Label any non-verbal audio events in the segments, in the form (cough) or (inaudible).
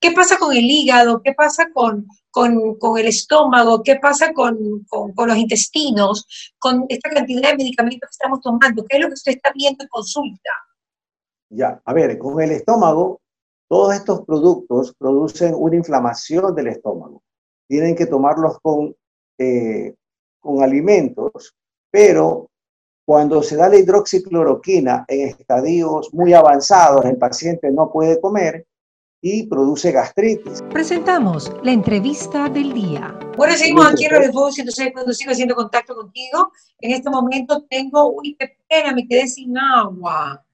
¿qué pasa con el hígado? ¿Qué pasa con, con, el estómago? ¿Qué pasa con, con, los intestinos? Con esta cantidad de medicamentos que estamos tomando. ¿Qué es lo que usted está viendo en consulta? Ya, a ver, con el estómago, todos estos productos producen una inflamación del estómago. Tienen que tomarlos con, eh, con alimentos, pero cuando se da la hidroxicloroquina en estadios muy avanzados, el paciente no puede comer y produce gastritis. Presentamos la entrevista del día. Bueno, seguimos aquí en Radio Fuego 106 cuando sigo haciendo contacto contigo. En este momento tengo, uy, qué pena, me quedé sin agua.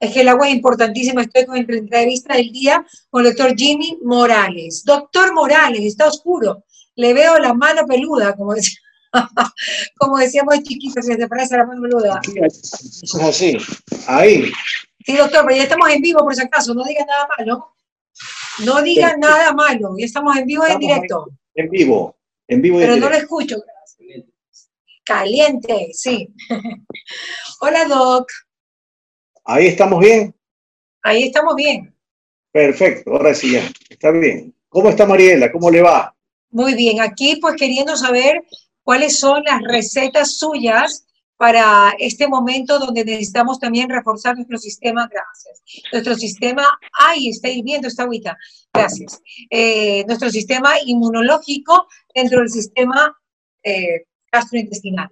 Es que el agua es importantísima. Estoy con la entrevista del día con el doctor Jimmy Morales. Doctor Morales, está oscuro. Le veo la mano peluda, como decía. (laughs) Como decíamos chiquitos, se te parece la mano peluda. Eso es así. Ahí. Sí, doctor, pero ya estamos en vivo por si acaso, no diga nada malo. No diga nada malo, ya estamos en vivo y en directo. En vivo, en vivo Pero no lo escucho. Caliente, sí. (laughs) Hola, Doc. Ahí estamos bien. Ahí estamos bien. Perfecto, ahora sí ya, está bien. ¿Cómo está Mariela? ¿Cómo le va? Muy bien, aquí pues queriendo saber cuáles son las recetas suyas para este momento donde necesitamos también reforzar nuestro sistema, gracias. Nuestro sistema, ay, está hirviendo esta agüita, gracias. Eh, nuestro sistema inmunológico dentro del sistema eh, gastrointestinal.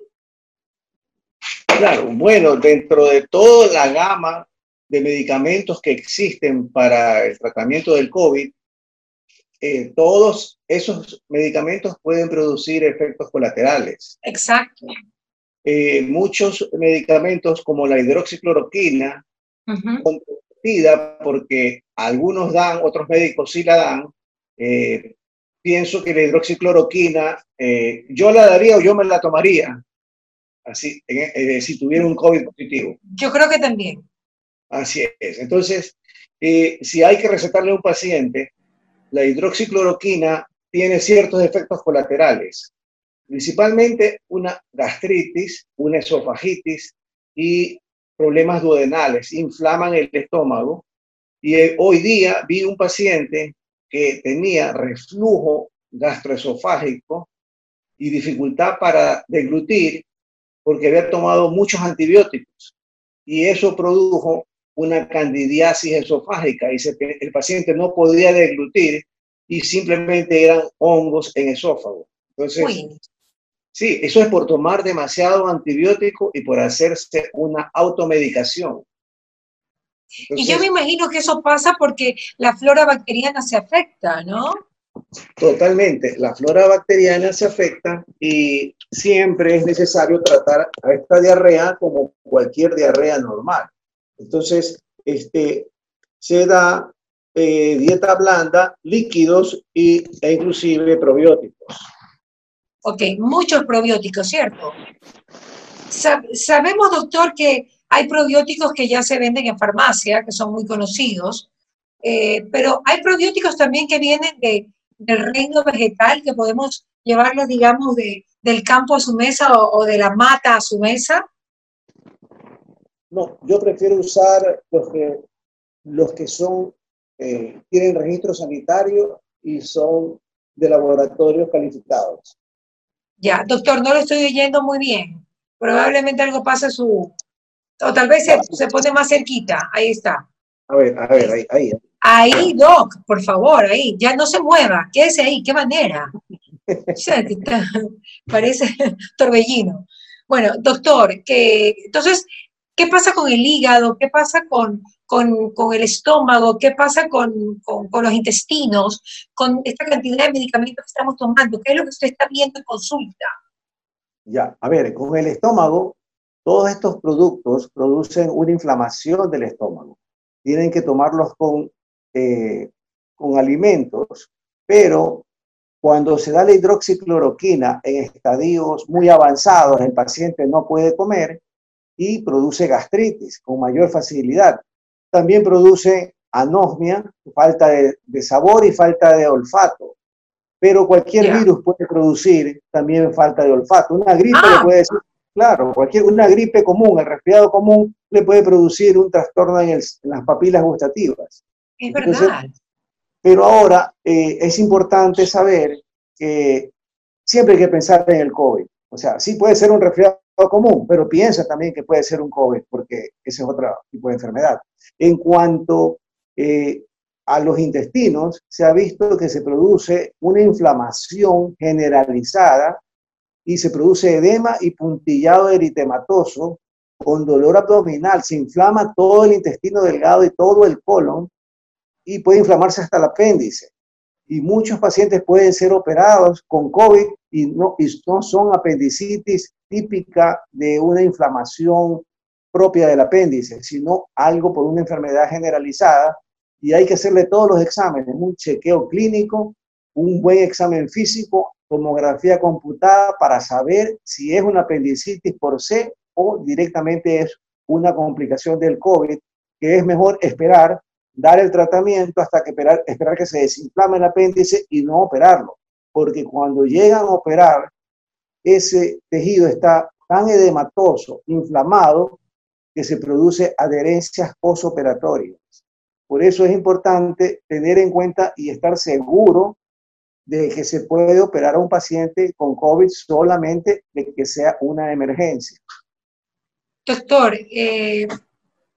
Claro, bueno, dentro de toda la gama de medicamentos que existen para el tratamiento del COVID, eh, todos esos medicamentos pueden producir efectos colaterales. Exacto. Eh, muchos medicamentos como la hidroxicloroquina, uh porque algunos dan, otros médicos sí la dan, eh, pienso que la hidroxicloroquina yo la daría o yo me la tomaría, así, si tuviera un COVID positivo. Yo creo que también. Así es. Entonces, si hay que recetarle a un paciente, la hidroxicloroquina tiene ciertos efectos colaterales, principalmente una gastritis, una esofagitis y problemas duodenales, inflaman el estómago. Y eh, hoy día vi un paciente que tenía reflujo gastroesofágico y dificultad para deglutir porque había tomado muchos antibióticos y eso produjo una candidiasis esofágica y el paciente no podía deglutir y simplemente eran hongos en esófago. Entonces, sí, eso es por tomar demasiado antibiótico y por hacerse una automedicación. y yo me imagino que eso pasa porque la flora bacteriana se afecta, ¿no? Totalmente, la flora bacteriana se afecta y siempre es necesario tratar a esta diarrea como cualquier diarrea normal. Entonces, este, se da eh, dieta blanda, líquidos y, e inclusive probióticos. Ok, muchos probióticos, ¿cierto? sabemos, doctor, que hay probióticos que ya se venden en farmacia, que son muy conocidos, eh, pero hay probióticos también que vienen de, del reino vegetal, que podemos llevarlos, digamos, de, del campo a su mesa o de la mata a su mesa. No, yo prefiero usar los que, los que son, eh, tienen registro sanitario y son de laboratorios calificados. Ya, doctor, no lo estoy oyendo muy bien. Probablemente algo pasa su... O tal vez se, se pone más cerquita. Ahí está. A ver, a ver, ahí, ahí. Ahí, Doc, por favor, ahí. Ya no se mueva. Quédese ahí. ¿Qué manera? (laughs) Parece (laughs) torbellino. Bueno, doctor, que entonces ¿Qué pasa con el hígado? ¿Qué pasa con, con, el estómago? ¿Qué pasa con, con, los intestinos? Con esta cantidad de medicamentos que estamos tomando. ¿Qué es lo que usted está viendo en consulta? Ya, a ver, con el estómago, todos estos productos producen una inflamación del estómago. Tienen que tomarlos con, eh, con alimentos, pero cuando se da la hidroxicloroquina en estadios muy avanzados, el paciente no puede comer, y produce gastritis con mayor facilidad. También produce anosmia, falta de, sabor y falta de olfato. Pero cualquier virus puede producir también falta de olfato. Una gripe le ah. puede decir, claro, cualquier, una gripe común, el resfriado común, le puede producir un trastorno en, las papilas gustativas. Es verdad. Pero ahora eh, es importante saber que siempre hay que pensar en el COVID. O sea, sí puede ser un resfriado común, pero piensa también que puede ser un COVID, porque ese es otro tipo de enfermedad. En cuanto eh, a los intestinos, se ha visto que se produce una inflamación generalizada y se produce edema y puntillado eritematoso con dolor abdominal. Se inflama todo el intestino delgado y todo el colon y puede inflamarse hasta el apéndice. Y muchos pacientes pueden ser operados con COVID y no, y no son apendicitis típica de una inflamación propia del apéndice, sino algo por una enfermedad generalizada y hay que hacerle todos los exámenes, un chequeo clínico, un buen examen físico, tomografía computada para saber si es una apendicitis por C o directamente es una complicación del COVID, que es mejor esperar, dar el tratamiento hasta que esperar, esperar que se desinflame el apéndice y no operarlo, porque cuando llegan a operar, ese tejido está tan edematoso, inflamado, que se produce adherencias posoperatorias. Por eso es importante tener en cuenta y estar seguro de que se puede operar a un paciente con COVID solamente de que sea una emergencia. Doctor, eh,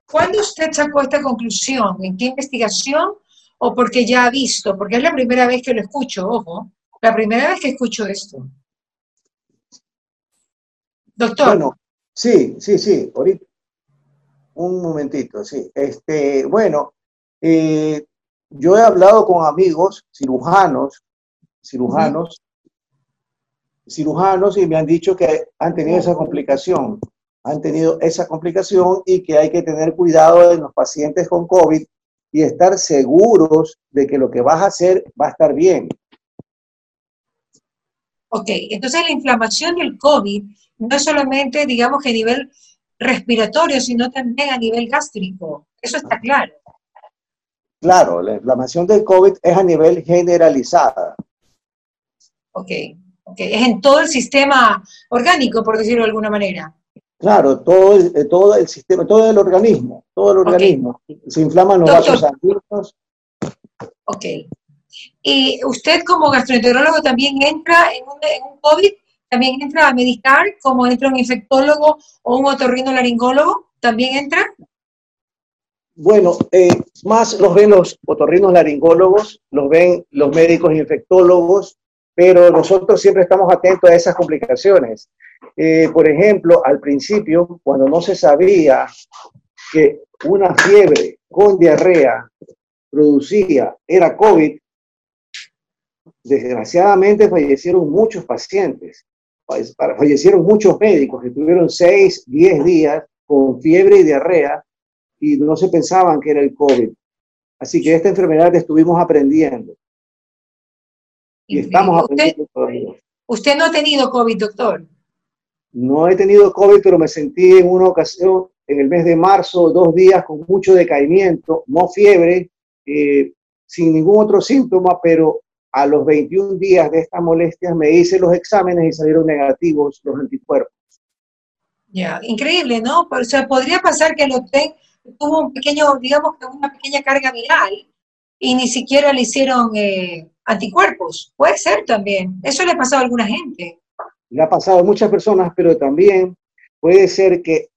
¿cuándo usted sacó esta conclusión? ¿En qué investigación o porque ya ha visto? Porque es la primera vez que lo escucho, ojo, la primera vez que escucho esto. Doctor. Bueno, sí, sí, sí, ahorita. Un momentito, sí. Este, bueno, eh, yo he hablado con amigos cirujanos, cirujanos, cirujanos y me han dicho que han tenido esa complicación, han tenido esa complicación y que hay que tener cuidado en los pacientes con COVID y estar seguros de que lo que vas a hacer va a estar bien. Ok, entonces la inflamación del COVID no solamente, digamos que a nivel respiratorio, sino también a nivel gástrico. Eso está claro. Claro, la inflamación del COVID es a nivel generalizada. Ok, ok. Es en todo el sistema orgánico, por decirlo de alguna manera. Claro, todo el, eh, todo el sistema, todo el organismo, todo el organismo. Se inflaman los vasos sanguíneos. Ok. ¿Y usted como gastroenterólogo también entra en un, en un COVID? ¿También entra a medicar como entra un infectólogo o un otorrinolaringólogo? ¿También entra? Bueno, eh, más los ven los otorrinos laringólogos, los ven los médicos infectólogos, pero nosotros siempre estamos atentos a esas complicaciones. Eh, por ejemplo, al principio, cuando no se sabía que una fiebre con diarrea producía, era COVID, desgraciadamente fallecieron muchos pacientes, fallecieron muchos médicos que tuvieron 6, 10 días con fiebre y diarrea y no se pensaban que era el COVID. Así que esta enfermedad estuvimos aprendiendo. Y estamos aprendiendo todavía. ¿Usted no ha tenido COVID, doctor? No he tenido COVID, pero me sentí en una ocasión, en el mes de marzo, dos días con mucho decaimiento, no fiebre, eh, sin ningún otro síntoma, pero a los 21 días de estas molestias me hice los exámenes y salieron negativos los anticuerpos. Ya, increíble, ¿no? O sea, podría pasar que lo tenga tuvo un pequeño, digamos que una pequeña carga viral y ni siquiera le hicieron eh, anticuerpos. Puede ser también. Eso le ha pasado a alguna gente. Le ha pasado a muchas personas, pero también puede ser que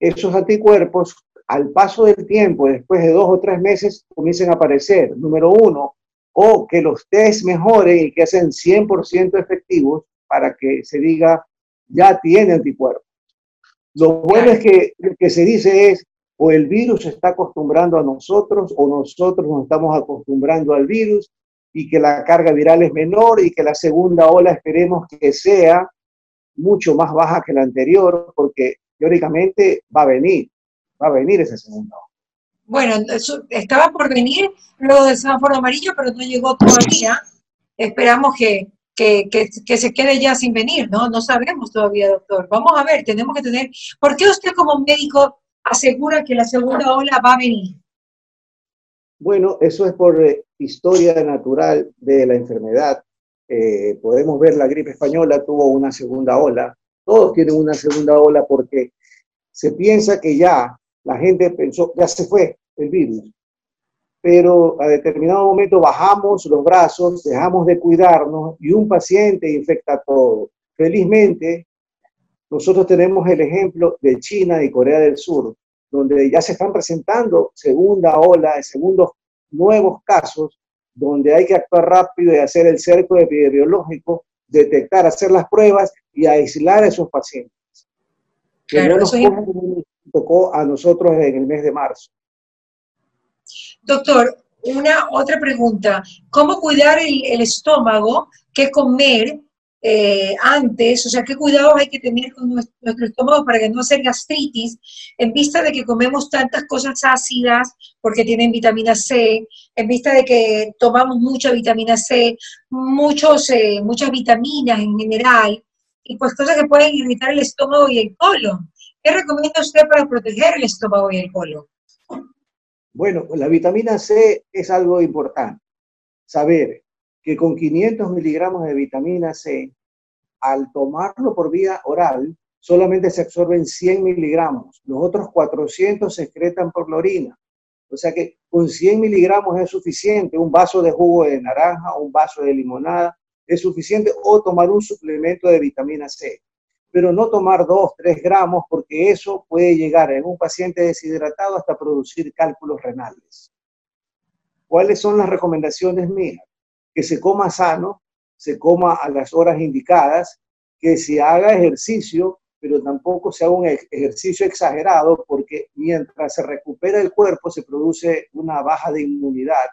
esos anticuerpos, al paso del tiempo, después de dos o tres meses, comiencen a aparecer. Número uno, o que los test mejoren y que sean 100% efectivos para que se diga, ya tiene anticuerpos. Lo bueno es que lo que se dice es, o el virus se está acostumbrando a nosotros o nosotros nos estamos acostumbrando al virus y que la carga viral es menor y que la segunda ola esperemos que sea mucho más baja que la anterior porque teóricamente va a venir, va a venir esa segunda ola. Bueno, estaba por venir luego del semáforo amarillo, pero no llegó todavía. Esperamos que, que, que, se quede ya sin venir, ¿no? No sabemos todavía, doctor. Vamos a ver, tenemos que tener... ¿Por qué usted como médico asegura que la segunda ola va a venir? Bueno, eso es por eh, historia natural de la enfermedad. Eh, podemos ver la gripe española tuvo una segunda ola. Todos tienen una segunda ola porque se piensa que ya la gente pensó, ya se fue el virus. pero a determinado momento bajamos los brazos, dejamos de cuidarnos y un paciente infecta todo. Felizmente, nosotros tenemos el ejemplo de China y Corea del Sur, donde ya se están presentando segunda ola, segundos nuevos casos, donde hay que actuar rápido y hacer el cerco epidemiológico, detectar, hacer las pruebas y aislar a esos pacientes. Claro, eso tocó a nosotros en el mes de marzo. Doctor, una otra pregunta. ¿Cómo cuidar el, estómago? ¿Qué comer eh, antes? O sea, ¿qué cuidados hay que tener con nuestro, estómago para que no hacer gastritis? En vista de que comemos tantas cosas ácidas porque tienen vitamina C, en vista de que tomamos mucha vitamina C, muchos, eh, muchas vitaminas en general, y pues cosas que pueden irritar el estómago y el colon. ¿Qué recomienda usted para proteger el estómago y el colon? Bueno, la vitamina C es algo importante. Saber que con 500 miligramos de vitamina C, al tomarlo por vía oral, solamente se absorben 100 miligramos. Los otros 400 se excretan por la orina. O sea que con 100 miligramos es suficiente. Un vaso de jugo de naranja, un vaso de limonada es suficiente o tomar un suplemento de vitamina C pero no tomar 2, 3 gramos porque eso puede llegar en un paciente deshidratado hasta producir cálculos renales. ¿Cuáles son las recomendaciones mías? Que se coma sano, se coma a las horas indicadas, que se haga ejercicio, pero tampoco se haga un ejercicio exagerado porque mientras se recupera el cuerpo se produce una baja de inmunidad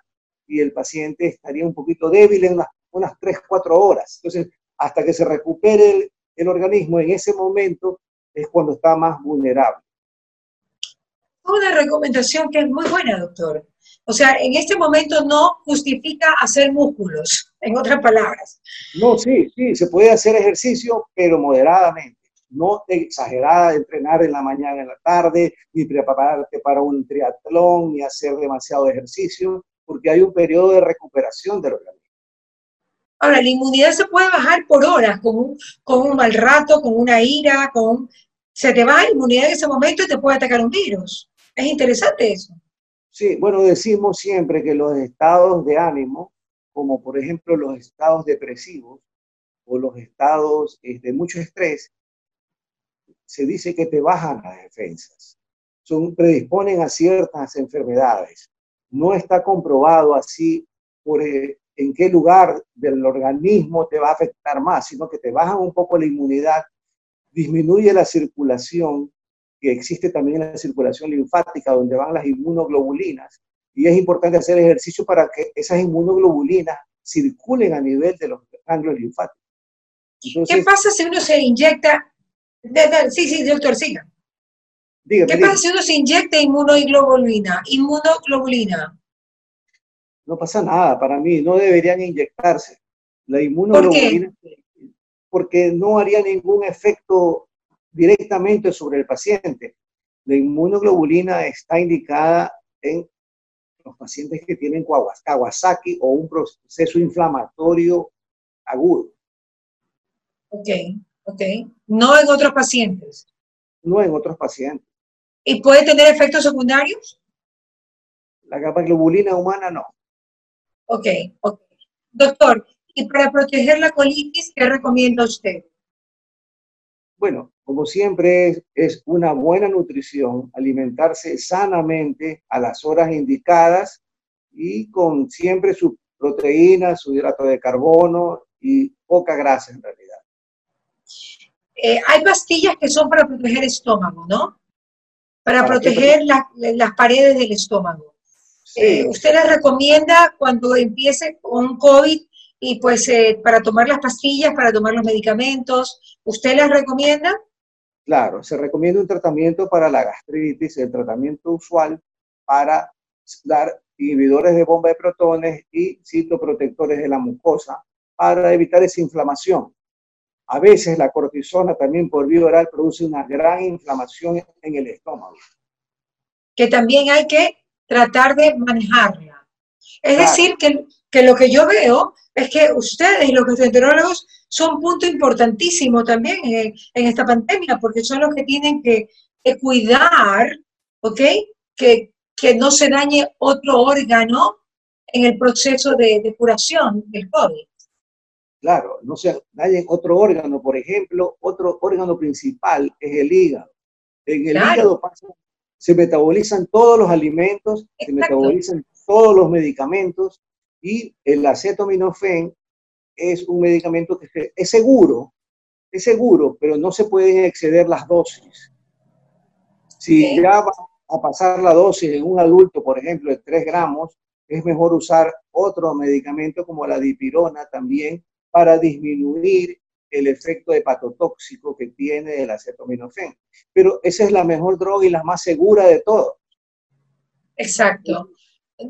y el paciente estaría un poquito débil en unas, unas 3, 4 horas. Entonces, hasta que se recupere organismo en ese momento es cuando está más vulnerable. Una recomendación que es muy buena, doctor. O sea, en este momento no justifica hacer músculos, en otras palabras. No, sí, sí, se puede hacer ejercicio, pero moderadamente. No exagerada, entrenar en la mañana, en la tarde, ni prepararte para un triatlón, ni hacer demasiado ejercicio, porque hay un periodo de recuperación del organismo. Ahora, la inmunidad se puede bajar por horas, con un, con un mal rato, con una ira, con... Se te va la inmunidad en ese momento y te puede atacar un virus. Es interesante eso. Sí, bueno, decimos siempre que los estados de ánimo, como por ejemplo los estados depresivos o los estados eh, de mucho estrés, se dice que te bajan las defensas. Son, predisponen a ciertas enfermedades. No está comprobado así por, eh, en qué lugar del organismo te va a afectar más, sino que te bajan un poco la inmunidad, disminuye la circulación, que existe también la circulación linfática, donde van las inmunoglobulinas, y es importante hacer ejercicio para que esas inmunoglobulinas circulen a nivel de los ganglios linfáticos. ¿Qué pasa si uno se inyecta? Sí, sí, doctor, siga. ¿Qué pasa si uno se inyecta inmunoglobulina? Inmunoglobulina no pasa nada para mí, no deberían inyectarse. La inmunoglobulina, porque no haría ningún efecto directamente sobre el paciente. La inmunoglobulina está indicada en los pacientes que tienen Kawasaki o un proceso inflamatorio agudo. Ok, ok. No en otros pacientes. No en otros pacientes. ¿Y puede tener efectos secundarios? La globulina humana no. Ok, ok. Doctor, ¿y para proteger la colitis, qué recomienda usted? Bueno, como siempre es, una buena nutrición, alimentarse sanamente a las horas indicadas y con siempre su proteína, su hidrato de carbono y poca grasa en realidad. Eh, hay pastillas que son para proteger el estómago, ¿no? Para, proteger las paredes del estómago. Eh, ¿Usted le recomienda cuando empiece con COVID y pues eh, para tomar las pastillas, para tomar los medicamentos, ¿usted les recomienda? Claro, se recomienda un tratamiento para la gastritis, el tratamiento usual para dar inhibidores de bomba de protones y citoprotectores de la mucosa para evitar esa inflamación. A veces la cortisona también por vía oral produce una gran inflamación en el estómago. Que también hay que tratar de manejarla. Es decir, que, que, lo que yo veo es que ustedes y los gastroenterólogos son un punto importantísimo también en, esta pandemia, porque son los que tienen que, cuidar, ¿ok? Que, que no se dañe otro órgano en el proceso de, curación del COVID. Claro, no se dañe otro órgano, por ejemplo, otro órgano principal es el hígado. En el hígado se metabolizan todos los alimentos, se metabolizan todos los medicamentos y el acetaminofén es un medicamento que es seguro, es seguro, pero no se pueden exceder las dosis. Si ya va a pasar la dosis en un adulto, por ejemplo, de 3 gramos, es mejor usar otro medicamento como la dipirona también para disminuir el efecto hepatotóxico que tiene el acetaminofén. Pero esa es la mejor droga y la más segura de todas. Exacto.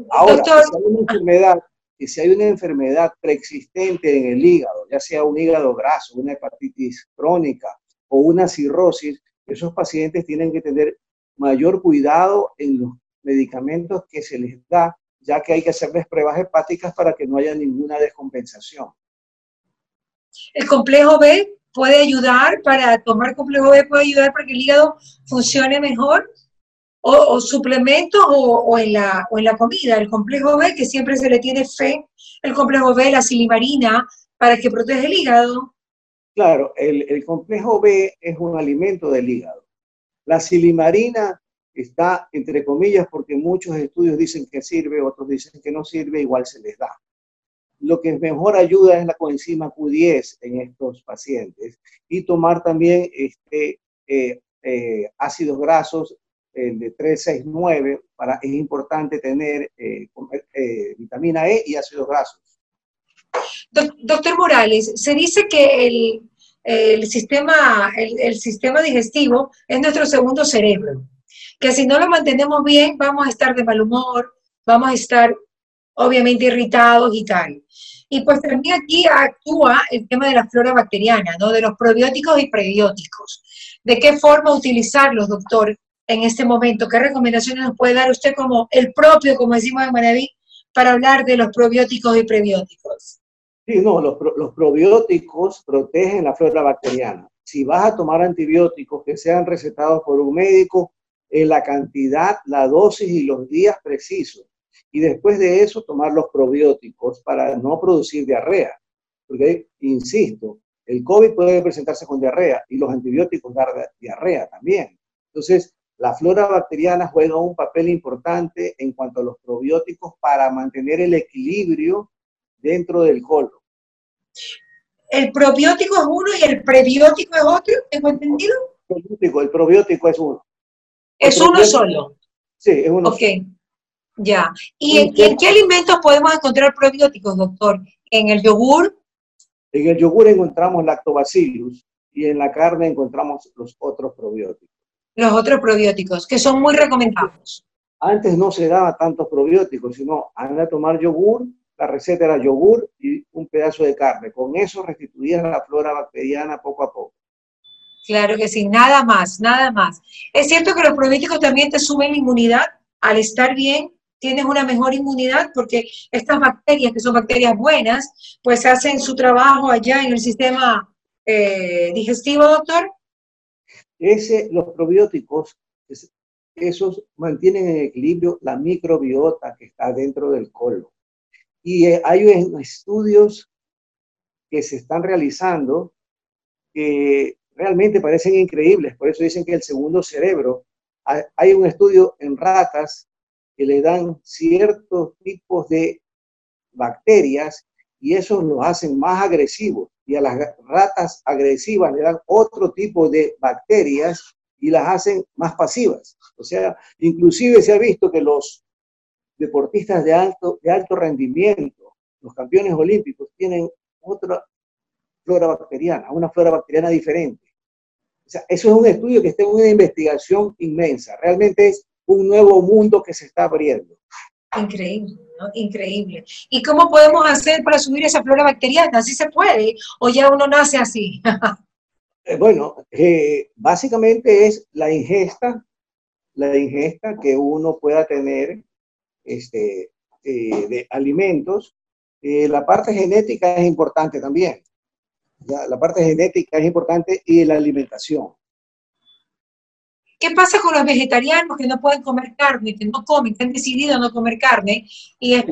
Ahora, si hay una enfermedad, si hay una enfermedad preexistente en el hígado, ya sea un hígado graso, una hepatitis crónica o una cirrosis, esos pacientes tienen que tener mayor cuidado en los medicamentos que se les da, ya que hay que hacerles pruebas hepáticas para que no haya ninguna descompensación. El complejo B puede ayudar para tomar complejo B, puede ayudar para que el hígado funcione mejor o, suplementos o, en la, o en la comida. El complejo B, que siempre se le tiene fe, el complejo B, la silimarina, para que protege el hígado. Claro, el, el complejo B es un alimento del hígado. La silimarina está entre comillas porque muchos estudios dicen que sirve, otros dicen que no sirve, igual se les da. Lo que mejor ayuda es la coenzima Q10 en estos pacientes y tomar también este, eh, eh, ácidos grasos el de 369, para, es importante tener eh, eh, vitamina E y ácidos grasos. Doctor Morales, se dice que el, el sistema, el, el, sistema digestivo es nuestro segundo cerebro, que si no lo mantenemos bien vamos a estar de mal humor, vamos a estar obviamente irritados y tal. Y pues también aquí actúa el tema de la flora bacteriana, ¿no? De los probióticos y prebióticos. ¿De qué forma utilizarlos, doctor, en este momento? ¿Qué recomendaciones nos puede dar usted como el propio, como decimos en Manaví, para hablar de los probióticos y prebióticos? Sí, no, los, los probióticos protegen la flora bacteriana. Si vas a tomar antibióticos que sean recetados por un médico, en la cantidad, la dosis y los días precisos. Y después de eso, tomar los probióticos para no producir diarrea. Porque, insisto, el COVID puede presentarse con diarrea y los antibióticos dar diarrea también. Entonces, la flora bacteriana juega un papel importante en cuanto a los probióticos para mantener el equilibrio dentro del colon. ¿El probiótico es uno y el prebiótico es otro? ¿Tengo entendido? El probiótico, es uno. ¿Es uno solo? Sí, es uno. Ok, ya. ¿Y en, qué alimentos podemos encontrar probióticos, doctor? ¿En el yogur? En el yogur encontramos lactobacillus y en la carne encontramos los otros probióticos los otros probióticos, que son muy recomendados. Antes no se daba tantos probióticos, sino anda a tomar yogur, la receta era yogur y un pedazo de carne. Con eso restituías la flora bacteriana poco a poco. Claro que sí, nada más, nada más. Es cierto que los probióticos también te suben la inmunidad. Al estar bien, tienes una mejor inmunidad porque estas bacterias, que son bacterias buenas, pues hacen su trabajo allá en el sistema eh, digestivo, doctor, ese, los probióticos, esos mantienen en equilibrio la microbiota que está dentro del colon. Y eh, hay estudios que se están realizando que realmente parecen increíbles, por eso dicen que el segundo cerebro, hay un estudio en ratas que le dan ciertos tipos de bacterias y eso los hacen más agresivos y a las ratas agresivas le dan otro tipo de bacterias y las hacen más pasivas. O sea, inclusive se ha visto que los deportistas de alto, de alto rendimiento, los campeones olímpicos, tienen otra flora bacteriana, una flora bacteriana diferente. O sea, eso es un estudio que está en una investigación inmensa. Realmente es un nuevo mundo que se está abriendo. Increíble, ¿no? Increíble. ¿Y cómo podemos hacer para subir esa flora bacteriana? ¿Así se puede? ¿O ya uno nace así? (laughs) Eh, bueno, eh, básicamente es la ingesta, la ingesta que uno pueda tener este, eh, de alimentos. la parte genética es importante también. la parte genética es importante y la alimentación. ¿Qué pasa con los vegetarianos que no pueden comer carne, que no comen, que han decidido no comer carne? Y es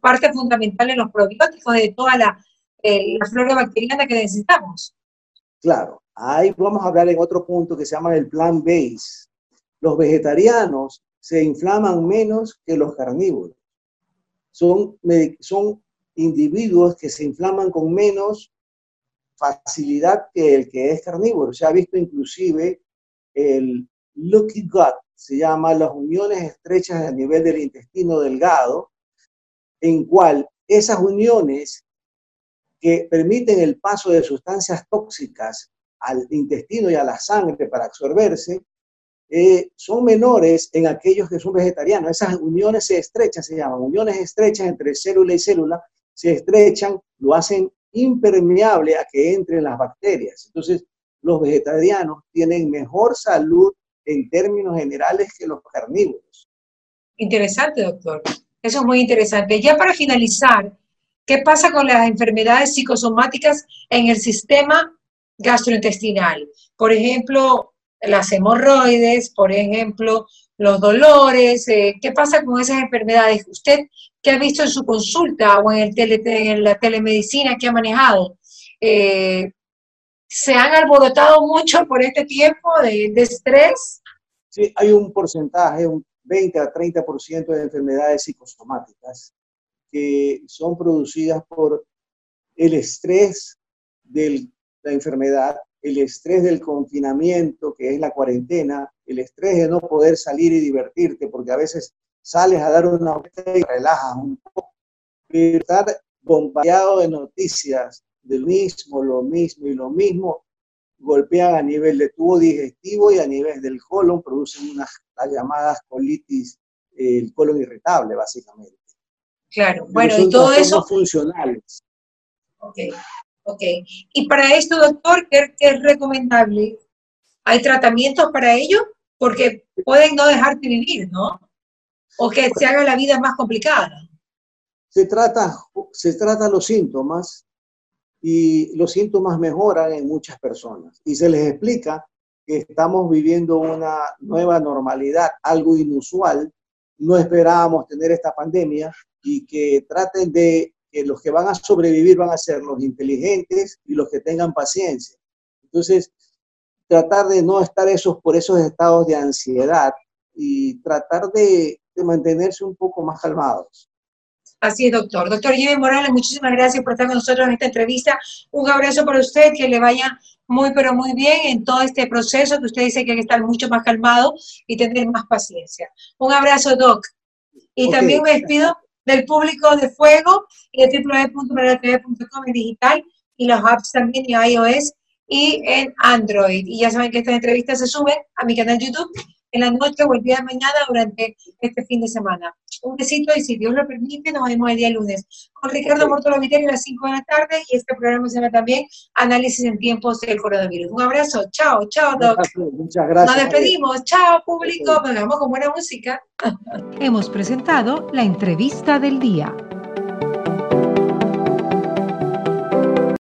parte, fundamental en los probióticos de toda la, eh, la flora bacteriana que necesitamos. Claro, ahí vamos a hablar en otro punto que se llama el plan base. Los vegetarianos se inflaman menos que los carnívoros. Son, son individuos que se inflaman con menos facilidad que el que es carnívoro. Se ha visto inclusive el lucky gut, se llama las uniones estrechas a nivel del intestino delgado, en cual esas uniones que permiten el paso de sustancias tóxicas al intestino y a la sangre para absorberse, eh, son menores en aquellos que son vegetarianos. Esas uniones se estrechan, se llaman uniones estrechas entre célula y célula, se estrechan, lo hacen impermeable a que entren las bacterias. Entonces, los vegetarianos tienen mejor salud en términos generales que los carnívoros. Interesante, doctor. Eso es muy interesante. Ya para finalizar, ¿qué pasa con las enfermedades psicosomáticas en el sistema gastrointestinal? Por ejemplo, las hemorroides, por ejemplo, los dolores. Eh, ¿Qué pasa con esas enfermedades? ¿Usted qué ha visto en su consulta o en, el tele, en la telemedicina que ha manejado? Eh, ¿Se han alborotado mucho por este tiempo de, estrés? Sí, hay un porcentaje, un 20 a 30% de enfermedades psicosomáticas que son producidas por el estrés de la enfermedad, el estrés del confinamiento, que es la cuarentena, el estrés de no poder salir y divertirte, porque a veces sales a dar una vuelta y relajas un poco, pero estar bombardeado de noticias del mismo, lo mismo y lo mismo, golpean a nivel de tubo digestivo y a nivel del colon, producen unas las llamadas colitis, el colon irritable, básicamente. Claro, bueno, y todo eso... funcionales. Ok, ok. Y para esto, doctor, ¿qué, es recomendable? ¿Hay tratamientos para ello? Porque pueden no dejarte vivir, ¿no? O que se haga la vida más complicada. Se trata, se trata los síntomas y los síntomas mejoran en muchas personas. Y se les explica que estamos viviendo una nueva normalidad, algo inusual. No esperábamos tener esta pandemia y que traten de que los que van a sobrevivir van a ser los inteligentes y los que tengan paciencia. Entonces, tratar de no estar esos por esos estados de ansiedad y tratar de, de mantenerse un poco más calmados. Así es, doctor. Doctor Jimmy Morales, muchísimas gracias por estar con nosotros en esta entrevista. Un abrazo para usted, que le vaya muy, pero muy bien en todo este proceso, que usted dice que hay que estar mucho más calmado y tener más paciencia. Un abrazo, Doc. Y también me despido del público de Fuego y de www.maratv.com en digital y los apps también en iOS y en Android. Y ya saben que estas entrevistas se suben a mi canal YouTube en la noche o el día de mañana durante este fin de semana. Un besito y si Dios lo permite, nos vemos el día lunes con Ricardo Mortolo a las 5 de la tarde y este programa se llama también Análisis en tiempos del coronavirus. Un abrazo, chao, chao, Doc. Muchas gracias. Nos despedimos, chao, público, nos vemos con buena música. Hemos presentado la entrevista del día.